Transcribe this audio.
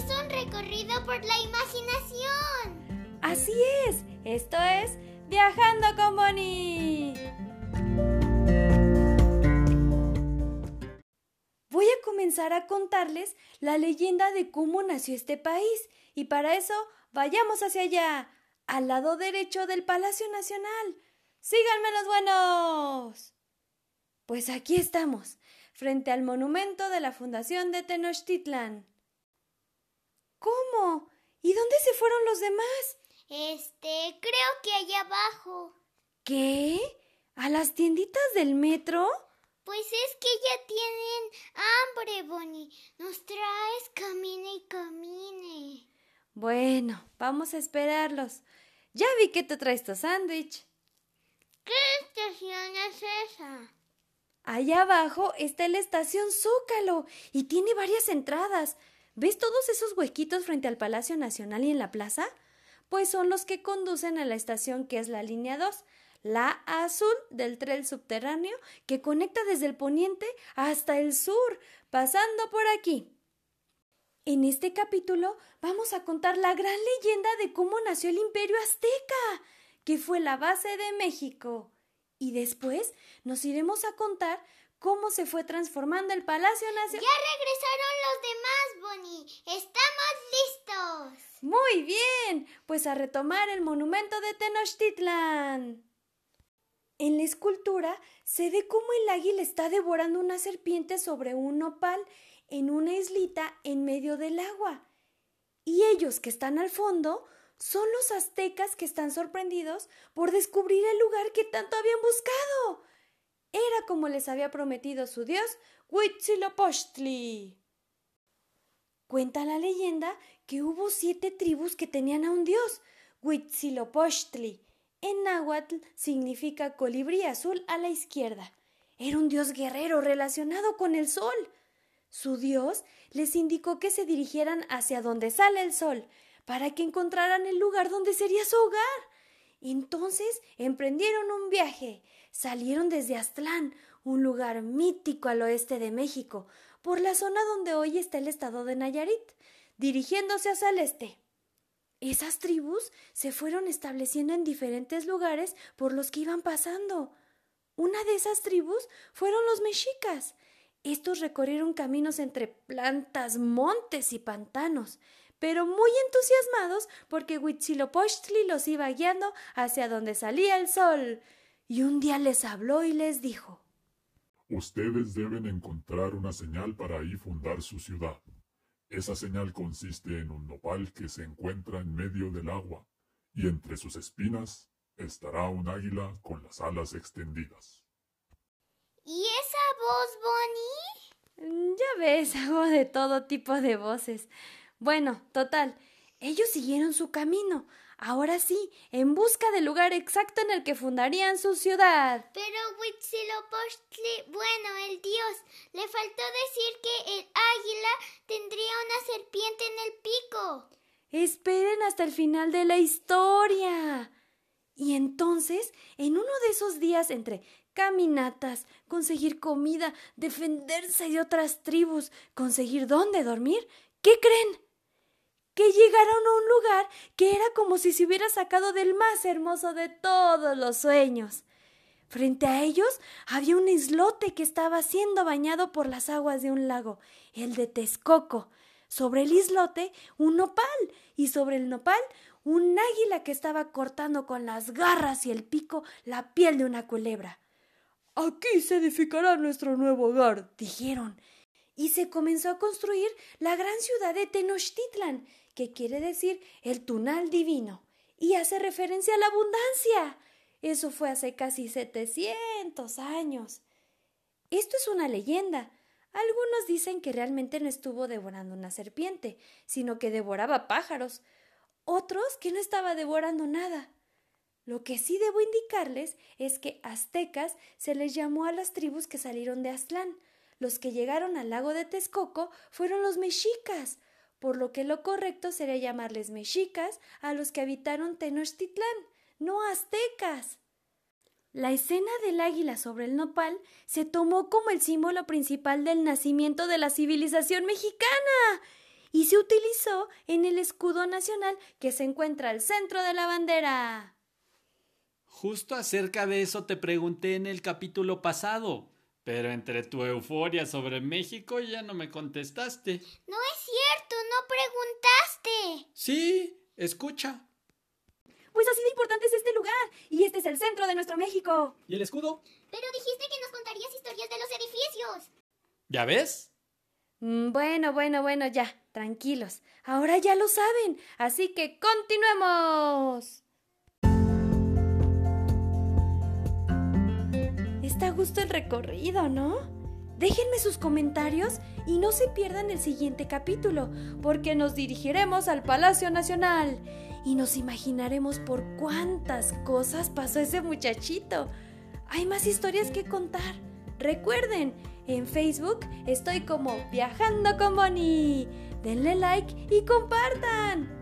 solo por la imaginación. Así es, esto es Viajando con Bonnie. Voy a comenzar a contarles la leyenda de cómo nació este país y para eso vayamos hacia allá, al lado derecho del Palacio Nacional. Síganme los buenos. Pues aquí estamos, frente al monumento de la Fundación de Tenochtitlan. ¿Cómo? ¿Y dónde se fueron los demás? Este, creo que allá abajo. ¿Qué? ¿A las tienditas del metro? Pues es que ya tienen hambre, Bonnie. Nos traes, camine y camine. Bueno, vamos a esperarlos. Ya vi que te traes tu sándwich. ¿Qué estación es esa? Allá abajo está la estación Zócalo y tiene varias entradas. ¿Ves todos esos huequitos frente al Palacio Nacional y en la plaza? Pues son los que conducen a la estación que es la línea 2, la azul del tren subterráneo que conecta desde el poniente hasta el sur, pasando por aquí. En este capítulo vamos a contar la gran leyenda de cómo nació el imperio azteca, que fue la base de México. Y después nos iremos a contar cómo se fue transformando el Palacio Nacional. Ya regresaron los demás, Bonnie. Estamos listos. Muy bien, pues a retomar el monumento de Tenochtitlan. En la escultura se ve cómo el águila está devorando una serpiente sobre un nopal en una islita en medio del agua. Y ellos que están al fondo son los aztecas que están sorprendidos por descubrir el lugar que tanto habían buscado. Era como les había prometido su dios Huitzilopochtli. Cuenta la leyenda que hubo siete tribus que tenían a un dios, Huitzilopochtli. En náhuatl significa colibrí azul a la izquierda. Era un dios guerrero relacionado con el sol. Su dios les indicó que se dirigieran hacia donde sale el sol, para que encontraran el lugar donde sería su hogar. Entonces emprendieron un viaje. Salieron desde Aztlán, un lugar mítico al oeste de México, por la zona donde hoy está el estado de Nayarit, dirigiéndose hacia el este. Esas tribus se fueron estableciendo en diferentes lugares por los que iban pasando. Una de esas tribus fueron los mexicas. Estos recorrieron caminos entre plantas, montes y pantanos, pero muy entusiasmados porque Huitzilopochtli los iba guiando hacia donde salía el sol. Y un día les habló y les dijo Ustedes deben encontrar una señal para ahí fundar su ciudad. Esa señal consiste en un nopal que se encuentra en medio del agua, y entre sus espinas estará un águila con las alas extendidas. ¿Y esa voz, Bonnie? Ya ves, hago de todo tipo de voces. Bueno, total, ellos siguieron su camino, ahora sí, en busca del lugar exacto en el que fundarían su ciudad. Pero Huitzilopochtli, bueno, el dios, le faltó decir que el águila tendría una serpiente en el pico. Esperen hasta el final de la historia. Y entonces, en uno de esos días entre caminatas, conseguir comida, defenderse de otras tribus, conseguir dónde dormir, ¿qué creen? Que llegaron a un lugar que era como si se hubiera sacado del más hermoso de todos los sueños. Frente a ellos había un islote que estaba siendo bañado por las aguas de un lago, el de Texcoco. Sobre el islote un nopal y sobre el nopal un águila que estaba cortando con las garras y el pico la piel de una culebra. Aquí se edificará nuestro nuevo hogar, dijeron, y se comenzó a construir la gran ciudad de Tenochtitlan, que quiere decir el tunal divino, y hace referencia a la abundancia. Eso fue hace casi setecientos años. Esto es una leyenda. Algunos dicen que realmente no estuvo devorando una serpiente, sino que devoraba pájaros. Otros que no estaba devorando nada. Lo que sí debo indicarles es que aztecas se les llamó a las tribus que salieron de Aztlán. Los que llegaron al lago de Texcoco fueron los mexicas, por lo que lo correcto sería llamarles mexicas a los que habitaron Tenochtitlán, no aztecas. La escena del águila sobre el nopal se tomó como el símbolo principal del nacimiento de la civilización mexicana. y se utilizó en el escudo nacional que se encuentra al centro de la bandera. Justo acerca de eso te pregunté en el capítulo pasado, pero entre tu euforia sobre México ya no me contestaste. No preguntaste. Sí, escucha. Pues así de importante es este lugar, y este es el centro de nuestro México. ¿Y el escudo? Pero dijiste que nos contarías historias de los edificios. ¿Ya ves? Mm, Bueno, bueno, bueno, ya, tranquilos. Ahora ya lo saben, así que continuemos. Está a gusto el recorrido, ¿no? Déjenme sus comentarios y no se pierdan el siguiente capítulo, porque nos dirigiremos al Palacio Nacional y nos imaginaremos por cuántas cosas pasó ese muchachito. Hay más historias que contar. Recuerden, en Facebook estoy como Viajando con Bonnie. Denle like y compartan.